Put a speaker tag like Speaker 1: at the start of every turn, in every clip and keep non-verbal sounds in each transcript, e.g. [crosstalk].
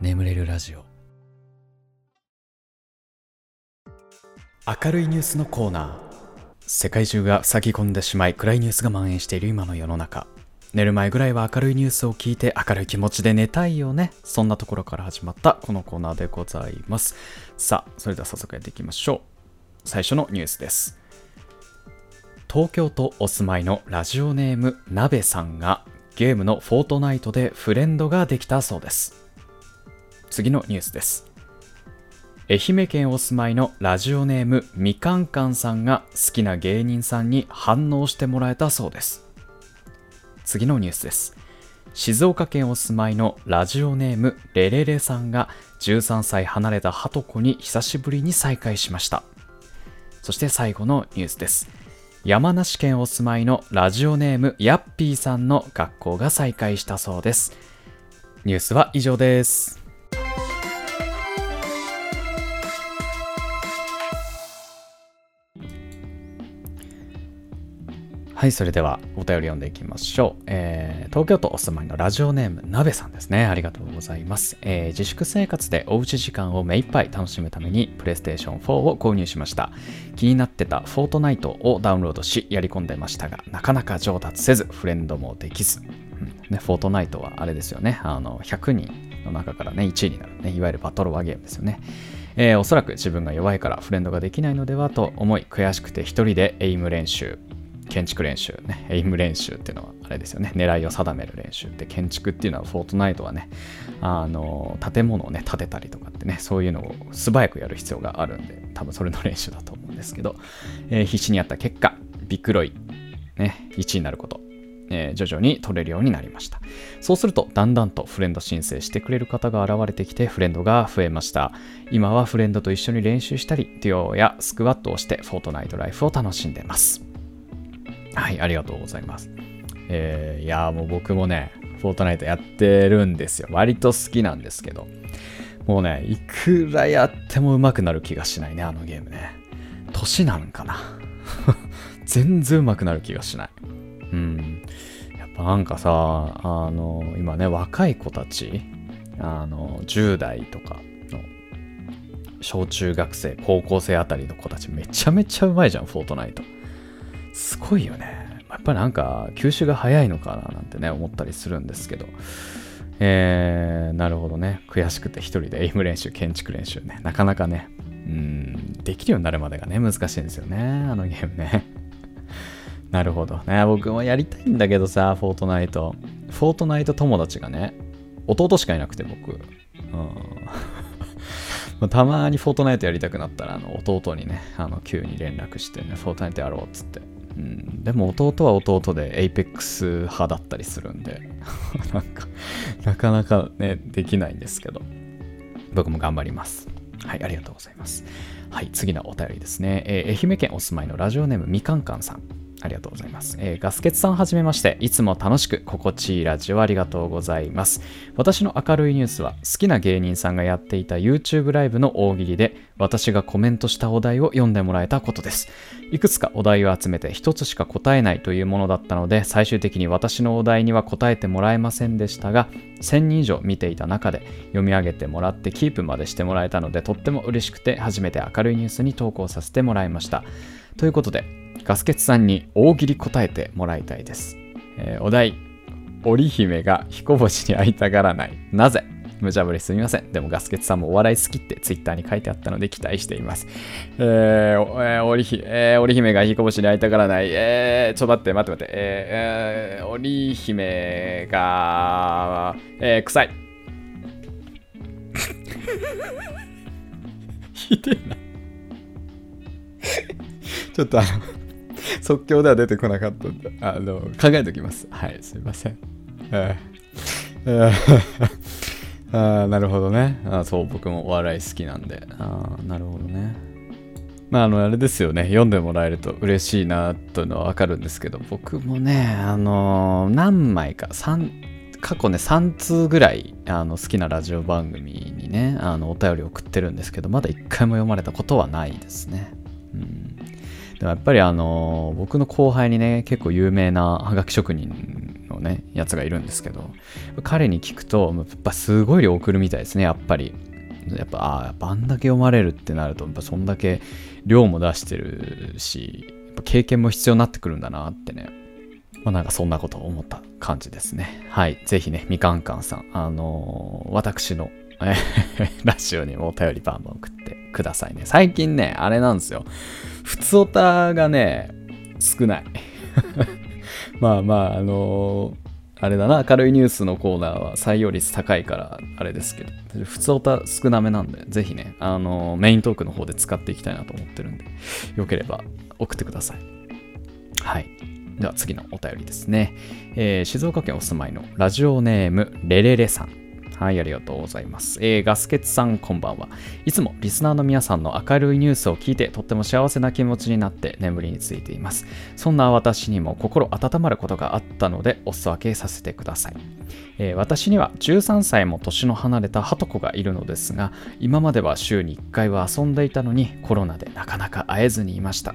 Speaker 1: 眠れるラジオ。明るいニュースのコーナー。世界中が塞ぎ込んでしまい暗いニュースが蔓延している今の世の中。寝る前ぐらいは明るいニュースを聞いて明るい気持ちで寝たいよね。そんなところから始まったこのコーナーでございます。さあそれでは早速やっていきましょう。最初のニュースです。東京都お住まいのラジオネームなべさんがゲームのフォートナイトでフレンドができたそうです。次のニュースです。愛媛県お住まいのラジオネームみかんかんさんが好きな芸人さんに反応してもらえたそうです。次のニュースです。静岡県お住まいのラジオネームレレレさんが13歳離れたハトコに久しぶりに再会しました。そして最後のニュースです。山梨県お住まいのラジオネームヤッピーさんの学校が再開したそうです。ニュースは以上です。はい、それではお便り読んでいきましょう。えー、東京都お住まいのラジオネーム、なべさんですね。ありがとうございます。えー、自粛生活でおうち時間を目いっぱい楽しむために、プレイステーション4を購入しました。気になってたフォートナイトをダウンロードし、やり込んでましたが、なかなか上達せず、フレンドもできず。うんね、フォートナイトはあれですよね。あの、100人の中からね、1位になるね。いわゆるバトロワゲームですよね。えー、おそらく自分が弱いからフレンドができないのではと思い、悔しくて一人でエイム練習。建築練習ね、エイム練習っていうのはあれですよね、狙いを定める練習って、建築っていうのはフォートナイトはね、あの、建物をね、建てたりとかってね、そういうのを素早くやる必要があるんで、多分それの練習だと思うんですけど、えー、必死にやった結果、ビッグロイ、ね、1位になること、えー、徐々に取れるようになりました。そうすると、だんだんとフレンド申請してくれる方が現れてきて、フレンドが増えました。今はフレンドと一緒に練習したり、デュオやスクワットをして、フォートナイトライフを楽しんでます。はい、ありがとうございます。えー、いやもう僕もね、フォートナイトやってるんですよ。割と好きなんですけど、もうね、いくらやっても上手くなる気がしないね、あのゲームね。年なんかな。[laughs] 全然上手くなる気がしない。うん。やっぱなんかさ、あの、今ね、若い子たち、あの、10代とかの小中学生、高校生あたりの子たちめちゃめちゃうまいじゃん、フォートナイト。すごいよね。やっぱなんか吸収が早いのかななんてね思ったりするんですけど。えー、なるほどね。悔しくて一人でエイム練習、建築練習ね。なかなかね、うん、できるようになるまでがね、難しいんですよね。あのゲームね。[laughs] なるほどね。僕もやりたいんだけどさ、フォートナイト。フォートナイト友達がね、弟しかいなくて僕。うん、[laughs] たまにフォートナイトやりたくなったら、あの弟にね、あの急に連絡してね、フォートナイトやろうっつって。うん、でも弟は弟で Apex 派だったりするんで。[laughs] なんかなかなかねできないんですけど。僕も頑張ります。はいありがとうございます。はい次のお便りですね、えー、愛媛県お住まいのラジオネームみかんかんさん。ありがとうございます。えー、ガスケツさんはじめまして、いつも楽しく心地いいラジオありがとうございます。私の明るいニュースは、好きな芸人さんがやっていた YouTube ライブの大喜利で、私がコメントしたお題を読んでもらえたことです。いくつかお題を集めて一つしか答えないというものだったので、最終的に私のお題には答えてもらえませんでしたが、1000人以上見ていた中で読み上げてもらってキープまでしてもらえたので、とっても嬉しくて初めて明るいニュースに投稿させてもらいました。ということで、ガスケツさんに大喜利答えてもらいたいです。えー、お題、織姫が彦星に会いたがらない。なぜ？無茶ぶりすみません。でもガスケツさんもお笑い好きってツイッターに書いてあったので期待しています。えー、えー、織姫、えー、織姫が彦星に会いたがらない。えー、ちょ待って、待って待って。えー、えー、織姫が、えー、臭い。[laughs] ひでえな。[laughs] ちょっとあの [laughs] 即興では出てこなかったんで、あの、考えておきます。はい、すいません。え [laughs] ー、あなるほどねあ。そう、僕もお笑い好きなんで。あなるほどね。まあ、あの、あれですよね。読んでもらえると嬉しいなというのはわかるんですけど、僕もね、あの何枚か、3、過去ね、3通ぐらい、あの、好きなラジオ番組にね、あの、お便り送ってるんですけど、まだ1回も読まれたことはないですね。うんでもやっぱりあの僕の後輩にね結構有名なはがき職人のね、やつがいるんですけど、彼に聞くと、やっぱすごい量送るみたいですね、やっぱり。やっぱ、ああ、やっぱあんだけ読まれるってなると、やっぱそんだけ量も出してるし、やっぱ経験も必要になってくるんだなってね。まあなんかそんなことを思った感じですね。はい。ぜひね、みかんかんさん、あのー、私のラジオにもお便りバンバン送ってくださいね。最近ね、あれなんですよ。普通オタがね、少ない。[laughs] まあまあ、あのー、あれだな、明るいニュースのコーナーは採用率高いから、あれですけど、普通オタ少なめなんで、ぜひね、あのー、メイントークの方で使っていきたいなと思ってるんで、よければ送ってください。はい。では次のお便りですね。えー、静岡県お住まいのラジオネームレレレさん。はい、ありがとうございます。えー、ガスケツさん、こんばんは。いつもリスナーの皆さんの明るいニュースを聞いて、とっても幸せな気持ちになって眠りについています。そんな私にも心温まることがあったので、お裾分けさせてください。えー、私には13歳も年の離れたハト子がいるのですが、今までは週に1回は遊んでいたのに、コロナでなかなか会えずにいました。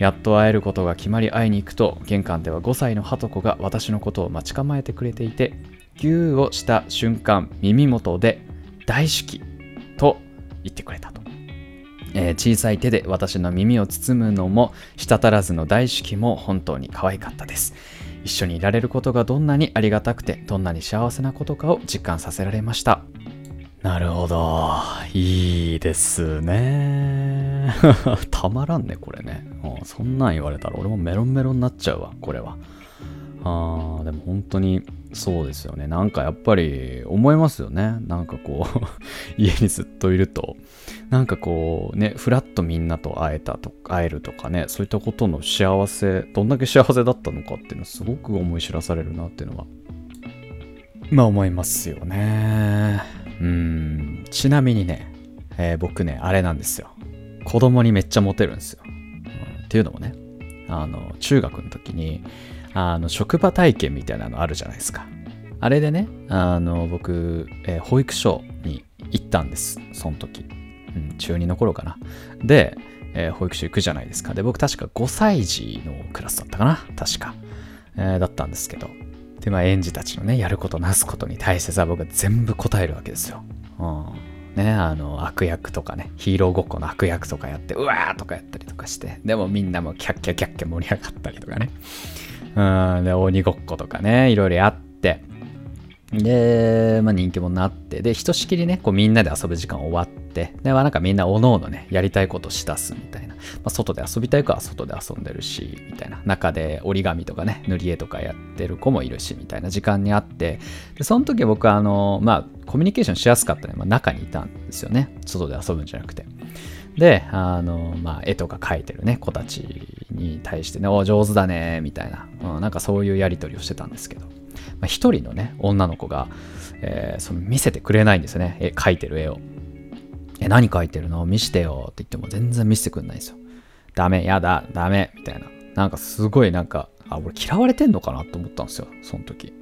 Speaker 1: やっと会えることが決まり会いに行くと玄関では5歳のハト子が私のことを待ち構えてくれていてギューをした瞬間耳元で大好きと言ってくれたと、えー、小さい手で私の耳を包むのも滴らずの大好きも本当に可愛かったです。一緒にいられることがどんなにありがたくてどんなに幸せなことかを実感させられました。なるほど。いいですね。[laughs] たまらんねこれね。そんなん言われたら俺もメロンメロンになっちゃうわこれは。あーでも本当にそうですよね。なんかやっぱり思いますよね。なんかこう [laughs] 家にずっといると、なんかこうね、ふらっとみんなと会えたとか、会えるとかね、そういったことの幸せ、どんだけ幸せだったのかっていうのすごく思い知らされるなっていうのは、まあ思いますよね。うん。ちなみにね、えー、僕ね、あれなんですよ。子供にめっちゃモテるんですよ。うん、っていうのもね、あの、中学の時に、あの、職場体験みたいなのあるじゃないですか。あれでね、あの、僕、えー、保育所に行ったんです。その時。うん、中2の頃かな。で、えー、保育所行くじゃないですか。で、僕確か5歳児のクラスだったかな確か。えー、だったんですけど。で、まあ、園児たちのね、やることなすことに対してさ、僕は全部答えるわけですよ。うん。ね、あの、悪役とかね、ヒーローごっこの悪役とかやって、うわーとかやったりとかして、でもみんなもキャッキャキャッキャ盛り上がったりとかね。うん、で、鬼ごっことかね、いろいろやって、で、まあ、人気者になって、で、ひとしきりね、こうみんなで遊ぶ時間終わって、で、まあ、なんかみんなおのおのね、やりたいことしだすみたいな。まあ、外で遊びたい子は外で遊んでるし、みたいな。中で折り紙とかね、塗り絵とかやってる子もいるし、みたいな時間にあって、で、その時僕はあの、まあ、コミュニケーションしやすかったので、まあ、中にいたんですよね。外で遊ぶんじゃなくて。で、あの、まあ、絵とか描いてるね、子たちに対してね、お上手だね、みたいな、うん、なんかそういうやり取りをしてたんですけど、まあ、一人のね、女の子が、えー、その見せてくれないんですよね、絵描いてる絵を。え、何描いてるの？見してよって言っても全然見せてくれないんですよ。ダメ、やだ、ダメ、みたいな。なんかすごいなんか、あ、俺嫌われてんのかなと思ったんですよ、その時。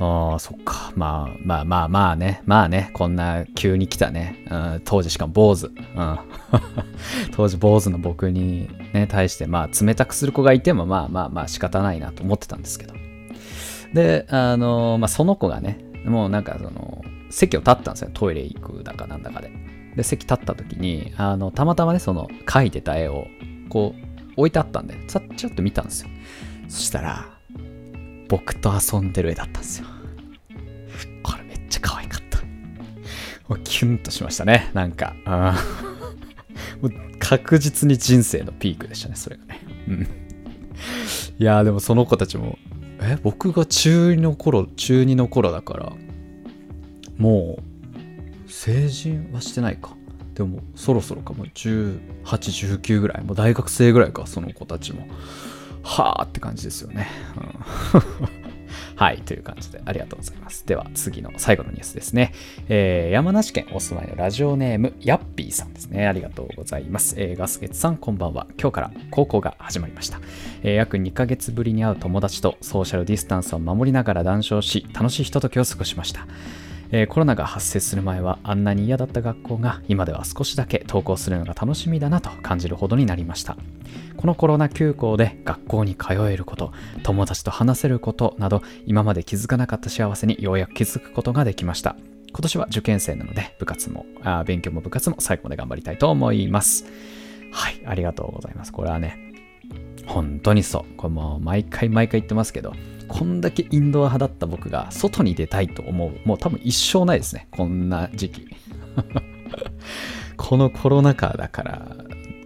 Speaker 1: ああ、そっか。まあまあまあまあね。まあね。こんな急に来たね。うん、当時しかも坊主。うん、[laughs] 当時坊主の僕にね、対して、まあ冷たくする子がいても、まあまあまあ仕方ないなと思ってたんですけど。で、あの、まあその子がね、もうなんかその、席を立ったんですよ。トイレ行くだかなんだかで。で、席立った時に、あの、たまたまね、その描いてた絵を、こう、置いてあったんで、さっちょっと見たんですよ。そしたら、僕と遊んでる絵だったんですよ。これめっちゃ可愛かった。もうキュンとしましたね。なんか。[laughs] もう確実に人生のピークでしたね、それがね。うん。いやでもその子たちも、え、僕が中2の頃、中2の頃だから、もう、成人はしてないか。でも、そろそろかもう、18、19ぐらい。もう大学生ぐらいか、その子たちも。はあって感じですよね。うん、[laughs] はい、という感じでありがとうございます。では次の最後のニュースですね。えー、山梨県お住まいのラジオネーム、ヤッピーさんですね。ありがとうございます。えー、ガスケツさん、こんばんは。今日から高校が始まりました。えー、約2ヶ月ぶりに会う友達とソーシャルディスタンスを守りながら談笑し、楽しいひとときを過ごしました。えー、コロナが発生する前はあんなに嫌だった学校が今では少しだけ登校するのが楽しみだなと感じるほどになりました。このコロナ休校で学校に通えること友達と話せることなど今まで気づかなかった幸せにようやく気づくことができました。今年は受験生なので部活もあ勉強も部活も最後まで頑張りたいと思います。はいありがとうございます。これはね本当にそう。これもう毎回毎回言ってますけど、こんだけインドア派だった僕が外に出たいと思う。もう多分一生ないですね。こんな時期。[laughs] このコロナ禍だから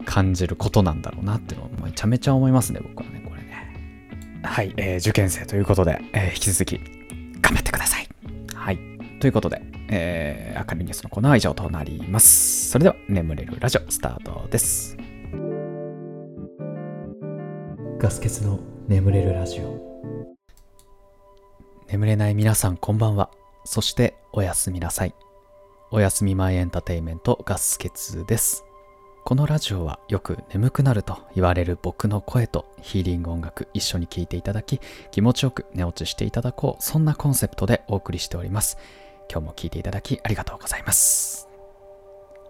Speaker 1: 感じることなんだろうなっていうのをめちゃめちゃ思いますね、僕はね、これね。はい、えー、受験生ということで、えー、引き続き頑張ってください。はい。ということで、えー、明るいニュースのコーナーは以上となります。それでは、眠れるラジオスタートです。ガス欠の眠れるラジオ眠れない皆さんこんばんは。そしておやすみなさい。おやすみ前エンターテインメントガス欠です。このラジオはよく眠くなると言われる僕の声とヒーリング音楽一緒に聴いていただき気持ちよく寝落ちしていただこうそんなコンセプトでお送りしております。今日も聴いていただきありがとうございます。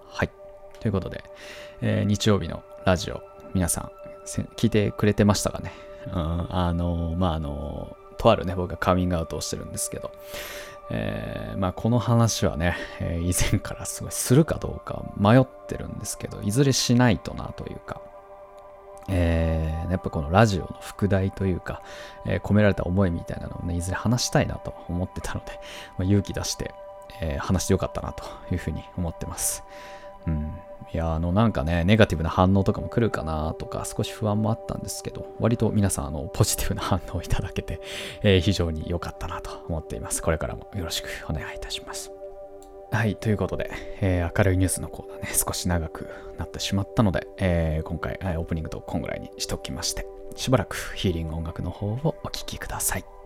Speaker 1: はい。ということで、えー、日曜日のラジオ皆さん聞いてくれてましたかね？うん、あの、まあ、あの、とあるね、僕がカミングアウトをしてるんですけど、えー、まあ、この話はね、えー、以前からすごいするかどうか迷ってるんですけど、いずれしないとなというか、えー、やっぱこのラジオの副題というか、えー、込められた思いみたいなのをね、いずれ話したいなと思ってたので、まあ、勇気出して、えー、話してよかったなというふうに思ってます。うん。いや、あの、なんかね、ネガティブな反応とかも来るかなとか、少し不安もあったんですけど、割と皆さん、あの、ポジティブな反応をいただけて、[laughs] えー、非常に良かったなと思っています。これからもよろしくお願いいたします。はい、ということで、えー、明るいニュースのコーナーね、少し長くなってしまったので、えー、今回、オープニングとこんぐらいにしときまして、しばらくヒーリング音楽の方をお聴きください。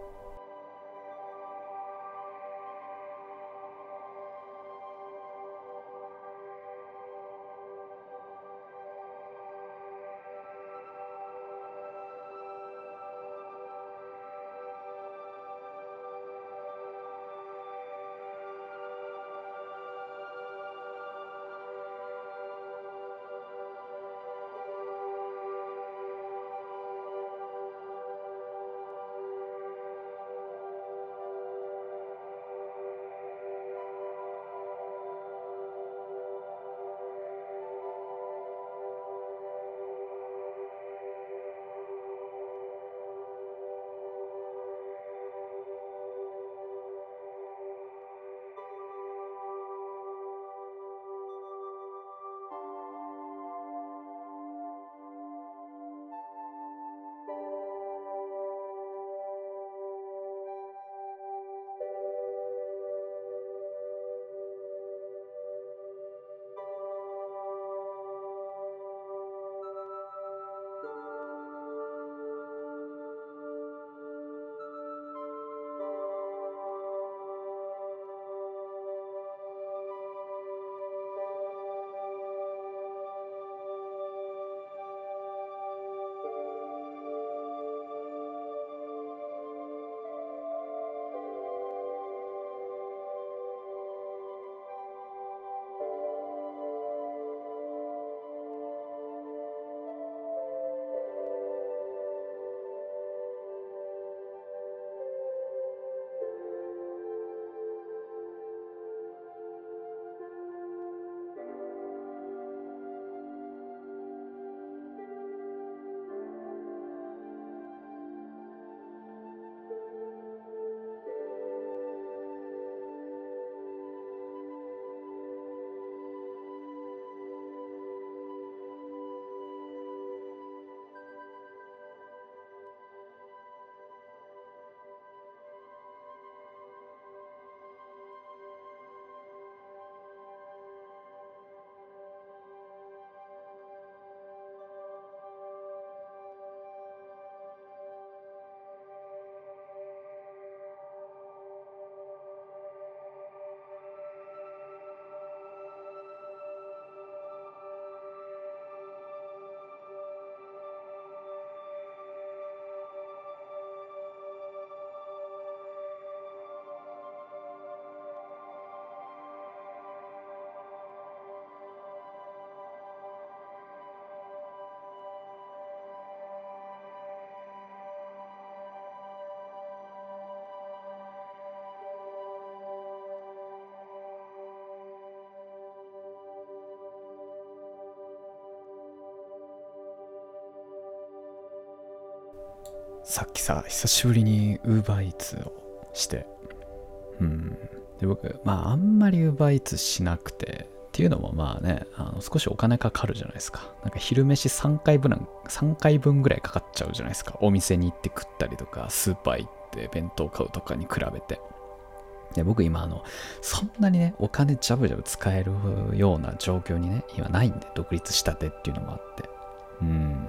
Speaker 1: さっきさ、久しぶりに UberEats をして、うん。で、僕、まあ、あんまり UberEats しなくて、っていうのもまあね、あの少しお金かかるじゃないですか。なんか昼飯3回分、3回分ぐらいかかっちゃうじゃないですか。お店に行って食ったりとか、スーパー行って弁当買うとかに比べて。で僕今あの、そんなにね、お金ジャブジャブ使えるような状況にね、今ないんで、独立したてっていうのもあって。うん。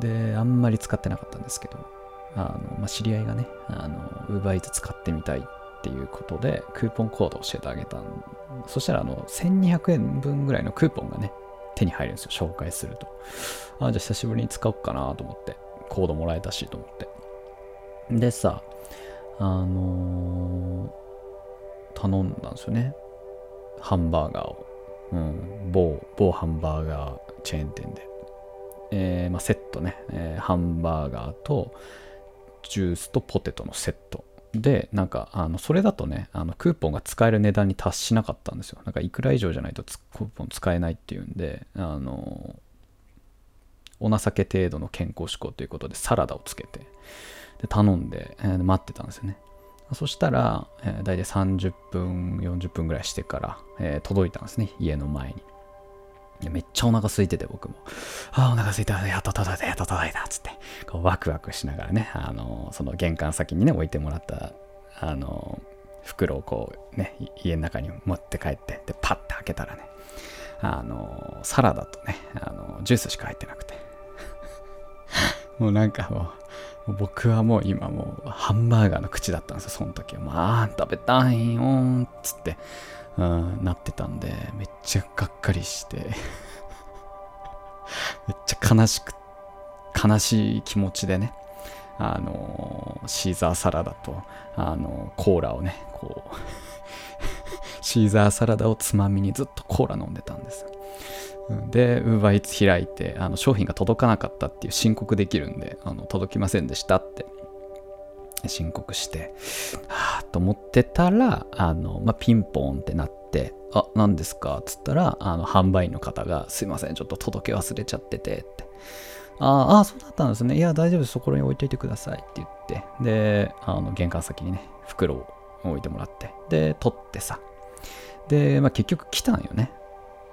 Speaker 1: で、あんまり使ってなかったんですけど、あの、まあ、知り合いがね、あの、UberEats 使ってみたいっていうことで、クーポンコードを教えてあげたそしたら、あの、1200円分ぐらいのクーポンがね、手に入るんですよ、紹介すると。あ、じゃあ久しぶりに使おうかなと思って、コードもらえたしと思って。でさ、あのー、頼んだんですよね。ハンバーガーを。うん、某、某ハンバーガーチェーン店で。えー、まあ、セットね、えー、ハンバーガーとジュースとポテトのセット。でなんかあのそれだとねあのクーポンが使える値段に達しなかったんですよ。なんかいくら以上じゃないとクーポン使えないっていうんであのお情け程度の健康志向ということでサラダをつけてで頼んで、えー、待ってたんですよね。そしたら、えー、大体30分40分ぐらいしてから、えー、届いたんですね家の前に。めっちゃお腹空いてて僕も。ああ、お腹空いた。やっと届いた、やっと届いた。つって、こうワクワクしながらね、あの、その玄関先にね、置いてもらった、あの、袋をこうね、家の中に持って帰って、で、パッて開けたらね、あの、サラダとね、あの、ジュースしか入ってなくて。[laughs] もうなんかもう、僕はもう今もうハンバーガーの口だったんですよ、その時は。まあ、食べたいよーっつって。うん、なってたんで、めっちゃがっかりして [laughs] めっちゃ悲しく、悲しい気持ちでね、あのシーザーサラダと、あのコーラをね、こう [laughs] シーザーサラダをつまみにずっとコーラ飲んでたんです。で、ウーバーイーツ開いて、あの商品が届かなかったっていう申告できるんで、あの届きませんでしたって申告して、はぁと思ってたら、あの、まあ、ピンポンってなって、あ、何ですか？っつったら、あの、販売員の方が、すいません、ちょっと届け忘れちゃってて、って。ああ、そうだったんですね。いや、大丈夫です。そこに置いといてくださいって言って、で、あの、玄関先にね、袋を置いてもらって、で、取ってさ。で、まあ、結局来たんよね。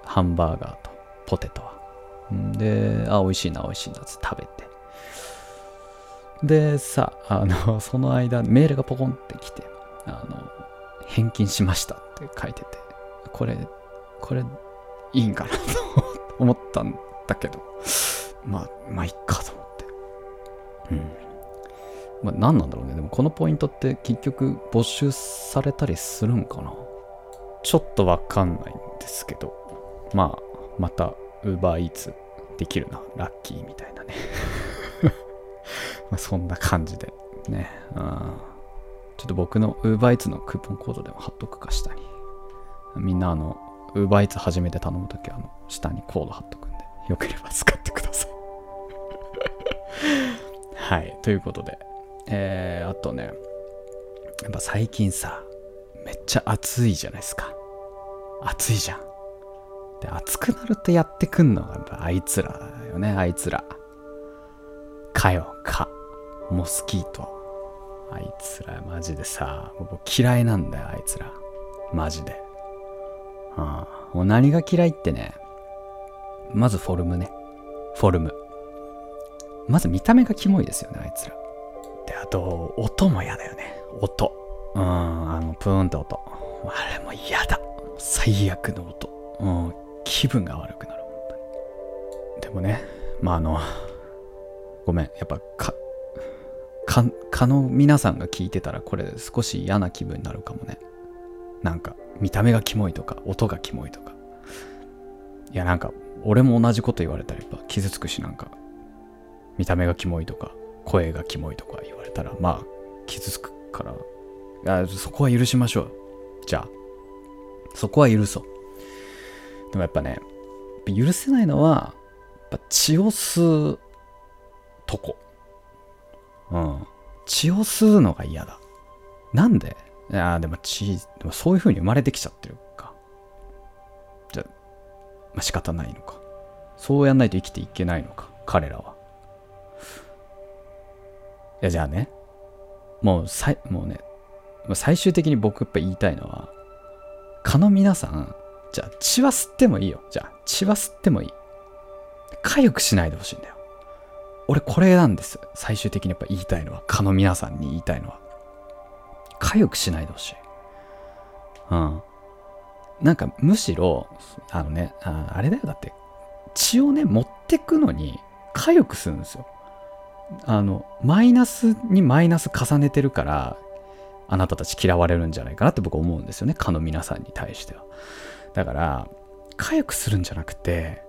Speaker 1: ハンバーガーとポテトは。で、あ、美味しいな、美味しいなって食べて。でさ、あの、[laughs] その間、メールがポコンって来て、あの、返金しましたって書いてて、これ、これ、いいんかな [laughs] と思ったんだけど、まあ、まあ、いっかと思って。うん。まあ、何なんだろうね。でも、このポイントって結局、没収されたりするんかなちょっとわかんないんですけど、まあ、また、UberEats できるな、ラッキーみたいなね。[laughs] まあ、そんな感じでね、うん、ちょっと僕の UberEats のクーポンコードでも貼っとくか下に。みんなあの UberEats 初めて頼むときはあの下にコード貼っとくんでよければ使ってください。[laughs] はい。ということで。えー、あとねやっぱ最近さめっちゃ暑いじゃないですか。暑いじゃん。で暑くなるとやってくんのがあいつらだよね。あいつら。かよか。モスキート。あいつらマジでさもう嫌いなんだよあいつら。マジで。ああもう何が嫌いってねまずフォルムね。フォルム。まず見た目がキモいですよねあいつら。であと音も嫌だよね。音。うん。あのプーンって音。あれも嫌だ。最悪の音。うん。気分が悪くなる本当に。でもねまああのごめんやっぱかかかの皆さんが聞いてたらこれ少し嫌な気分になるかもね。なんか見た目がキモいとか音がキモいとか。いやなんか俺も同じこと言われたらやっぱ傷つくしなんか見た目がキモいとか声がキモいとか言われたらまあ傷つくから。いやそこは許しましょう。じゃあ。そこは許そう。でもやっぱね許せないのはやっぱ血を吸うとこうん。血を吸うのが嫌だ。なんで？いやでも血、でもそういう風に生まれてきちゃってるか。じゃ、まあ、仕方ないのか。そうやんないと生きていけないのか、彼らは。いやじゃあねもうさいもうね最終的に僕やっぱ言いたいのは蚊の皆さんじゃあ血は吸ってもいいよ。じゃあ血は吸ってもいい。痒くしないでほしいんだよ。俺これなんです。最終的にやっぱ言いたいのは蚊の皆さんに言いたいのは。痒くしないでほしい。うん。なんかむしろあのねああれだよ。だって血をね持ってくのに痒くするんですよ。あのマイナスにマイナス重ねてるからあなたたち嫌われるんじゃないかなって僕思うんですよね。蚊の皆さんに対しては。だから痒くするんじゃなくて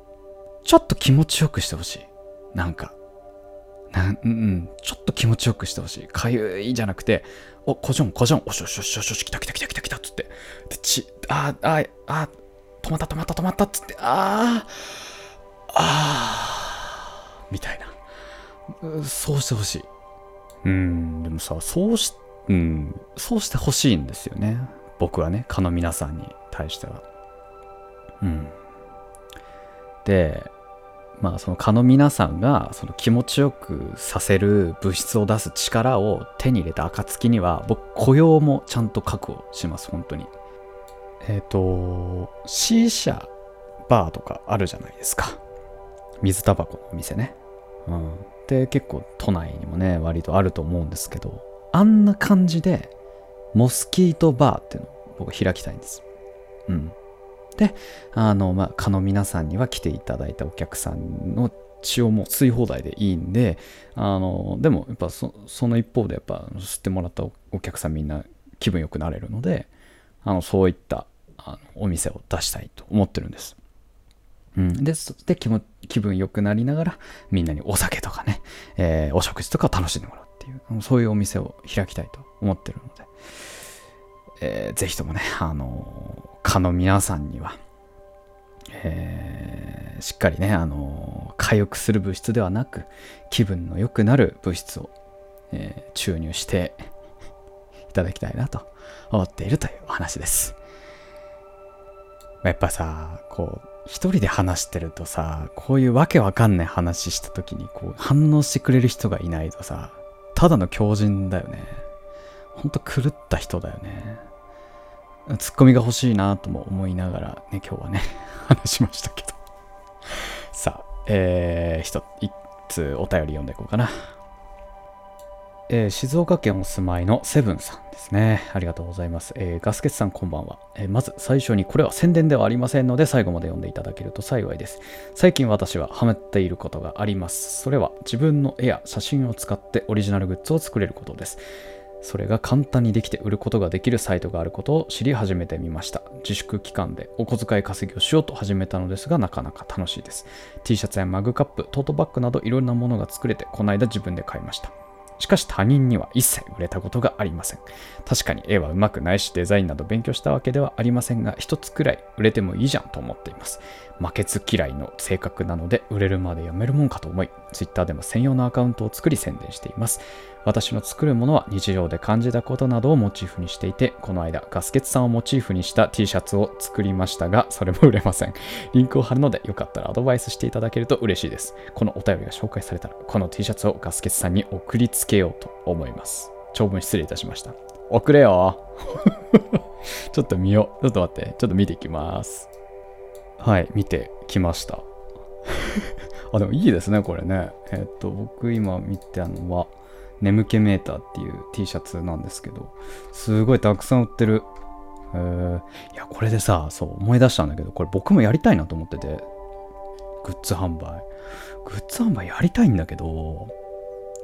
Speaker 1: ちょっと気持ちよくしてほしいなんかなんうん、ちょっと気持ちよくしてほしい。かゆいじゃなくて、お、こじょん、こじょん、おしょしょしょしょし、来た来た来た来た来たっつって、で、ち、ああ、あ止まった止まった止まったっつって、ああ、ああ、みたいな。そうしてほしい。うん、でもさ、そうし、うん、そうしてほしいんですよね。僕はね、蚊の皆さんに対しては。うん。で、まあその蚊の皆さんがその気持ちよくさせる物質を出す力を手に入れた暁には僕雇用もちゃんと確保します本当に。えっ、ー、と C 社バーとかあるじゃないですか。水タバコのお店ね。うん。で結構都内にもね割とあると思うんですけどあんな感じでモスキートバーっていうのを僕開きたいんです。うん。で、あの、まあ、蚊の皆さんには来ていただいたお客さんの血をもう吸い放題でいいんで、あの、でもやっぱその一方でやっぱ吸ってもらったお客さんみんな気分良くなれるので、あの、そういったあのお店を出したいと思ってるんです。うん、で、で気も気分良くなりながら、みんなにお酒とかね、えー、お食事とかを楽しんでもらうっていう、そういうお店を開きたいと思ってるので、えー、ぜひともね、[laughs] あの蚊の皆さんには、えー、しっかりね、あのー、痒くする物質ではなく、気分の良くなる物質を、えー、注入していただきたいなと思っているというお話です。やっぱさ、こう、一人で話してるとさ、こういうわけわかんない話した時に、こう、反応してくれる人がいないとさ、ただの狂人だよね。ほんと狂った人だよね。ツッコミが欲しいなとも思いながらね、今日はね、[laughs] 話しましたけど。さあ、えー、一つお便り読んでいこうかな。えー、静岡県お住まいのセブンさんですね。ありがとうございます。えー、ガスケツさんこんばんは、えー、まず最初にこれは宣伝ではありませんので最後まで読んでいただけると幸いです。最近私はハマっていることがあります。それは自分の絵や写真を使ってオリジナルグッズを作れることです。それが簡単にできて売ることができるサイトがあることを知り始めてみました。自粛期間でお小遣い稼ぎをしようと始めたのですがなかなか楽しいです。T シャツやマグカップトートバッグなどいろんなものが作れてこの間自分で買いました。しかし他人には一切売れたことがありません。確かに絵は上手くないしデザインなど勉強したわけではありませんが、一つくらい売れてもいいじゃんと思っています。負けず嫌いの性格なので売れるまでやめるもんかと思い、Twitter でも専用のアカウントを作り宣伝しています。私の作るものは日常で感じたことなどをモチーフにしていて、この間ガスケツさんをモチーフにした T シャツを作りましたが、それも売れません。リンクを貼るのでよかったらアドバイスしていただけると嬉しいです。このお便りが紹介されたら、この T シャツをガスケツさんに送りつけけようと思います。長文失礼いたしました。送れよ [laughs] ちょっと見よう。ちょっと待って。ちょっと見ていきます。はい、見てきました。[laughs] あ、でもいいですね、これね。えっと、僕今見てたのは、眠気メーターっていう T シャツなんですけど、すごいたくさん売ってる。えー、いや、これでさ、そう思い出したんだけど、これ僕もやりたいなと思ってて、グッズ販売。グッズ販売やりたいんだけど、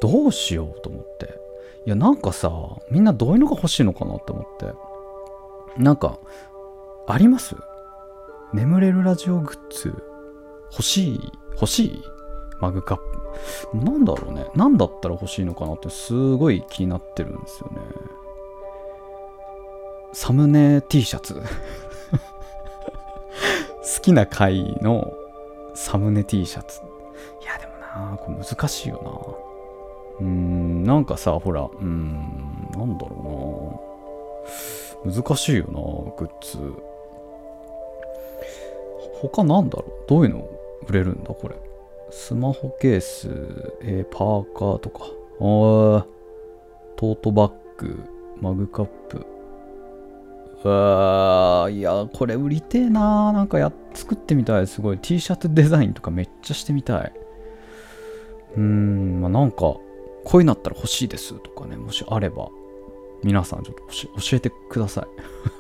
Speaker 1: どうしようと思って。いや、なんかさ、みんなどういうのが欲しいのかなって思って。なんか、あります？眠れるラジオグッズ欲しい？欲しい？マグカップ。なんだろうね。何だったら欲しいのかなってすごい気になってるんですよね。サムネ T シャツ。[laughs] 好きな回のサムネ T シャツ。いや、でもな、これ難しいよな。うん、なんかさ、ほら、うん、なんだろうな。難しいよな、グッズ。他なんだろう？どういうの売れるんだこれ？スマホケース、えー、パーカーとか。あトートバッグ、マグカップ。うわー、いや、これ売りてえななんかや、作ってみたい。すごい。T シャツデザインとかめっちゃしてみたい。うーん、まあ、なんか、こういうのあったら欲しいですとかね、もしあれば、皆さんちょっと教えてください。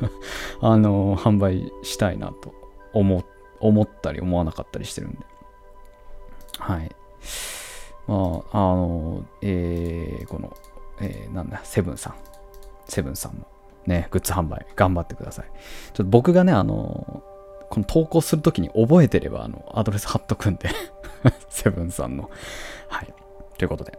Speaker 1: [laughs] あの、販売したいなと思、思ったり思わなかったりしてるんで。はい。まあ、あの、えー、この、えー、なんだ、セブンさん。セブンさんもね、グッズ販売頑張ってください。ちょっと僕がね、あの、この投稿するときに覚えてれば、あの、アドレス貼っとくんで [laughs] セブンさんの。はい。ということで、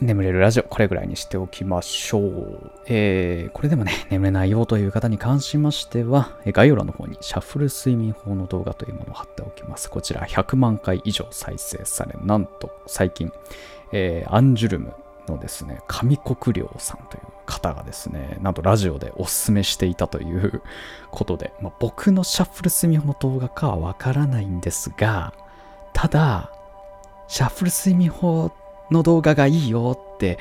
Speaker 1: 眠れるラジオ、これぐらいにしておきましょう。えー、これでもね、[laughs] 眠れないよという方に関しましては、概要欄の方にシャッフル睡眠法の動画というものを貼っておきます。こちら100万回以上再生され、なんと最近、えー、アンジュルムのですね、上国良さんという方がですね、なんとラジオでおすすめしていたという [laughs] ことで、まあ、僕のシャッフル睡眠法の動画かはわからないんですが、ただ、シャッフル睡眠法っての動画がいいよって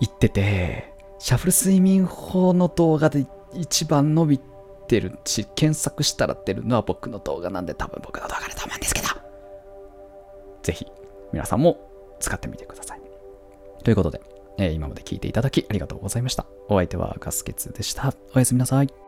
Speaker 1: 言ってて、シャッフル睡眠法の動画で一番伸びてるし、検索したら出るのは僕の動画なんで多分僕の動画だと思うんですけど、ぜひ皆さんも使ってみてください。ということで、えー、今まで聞いていただきありがとうございました。お相手はガスケツでした。おやすみなさい。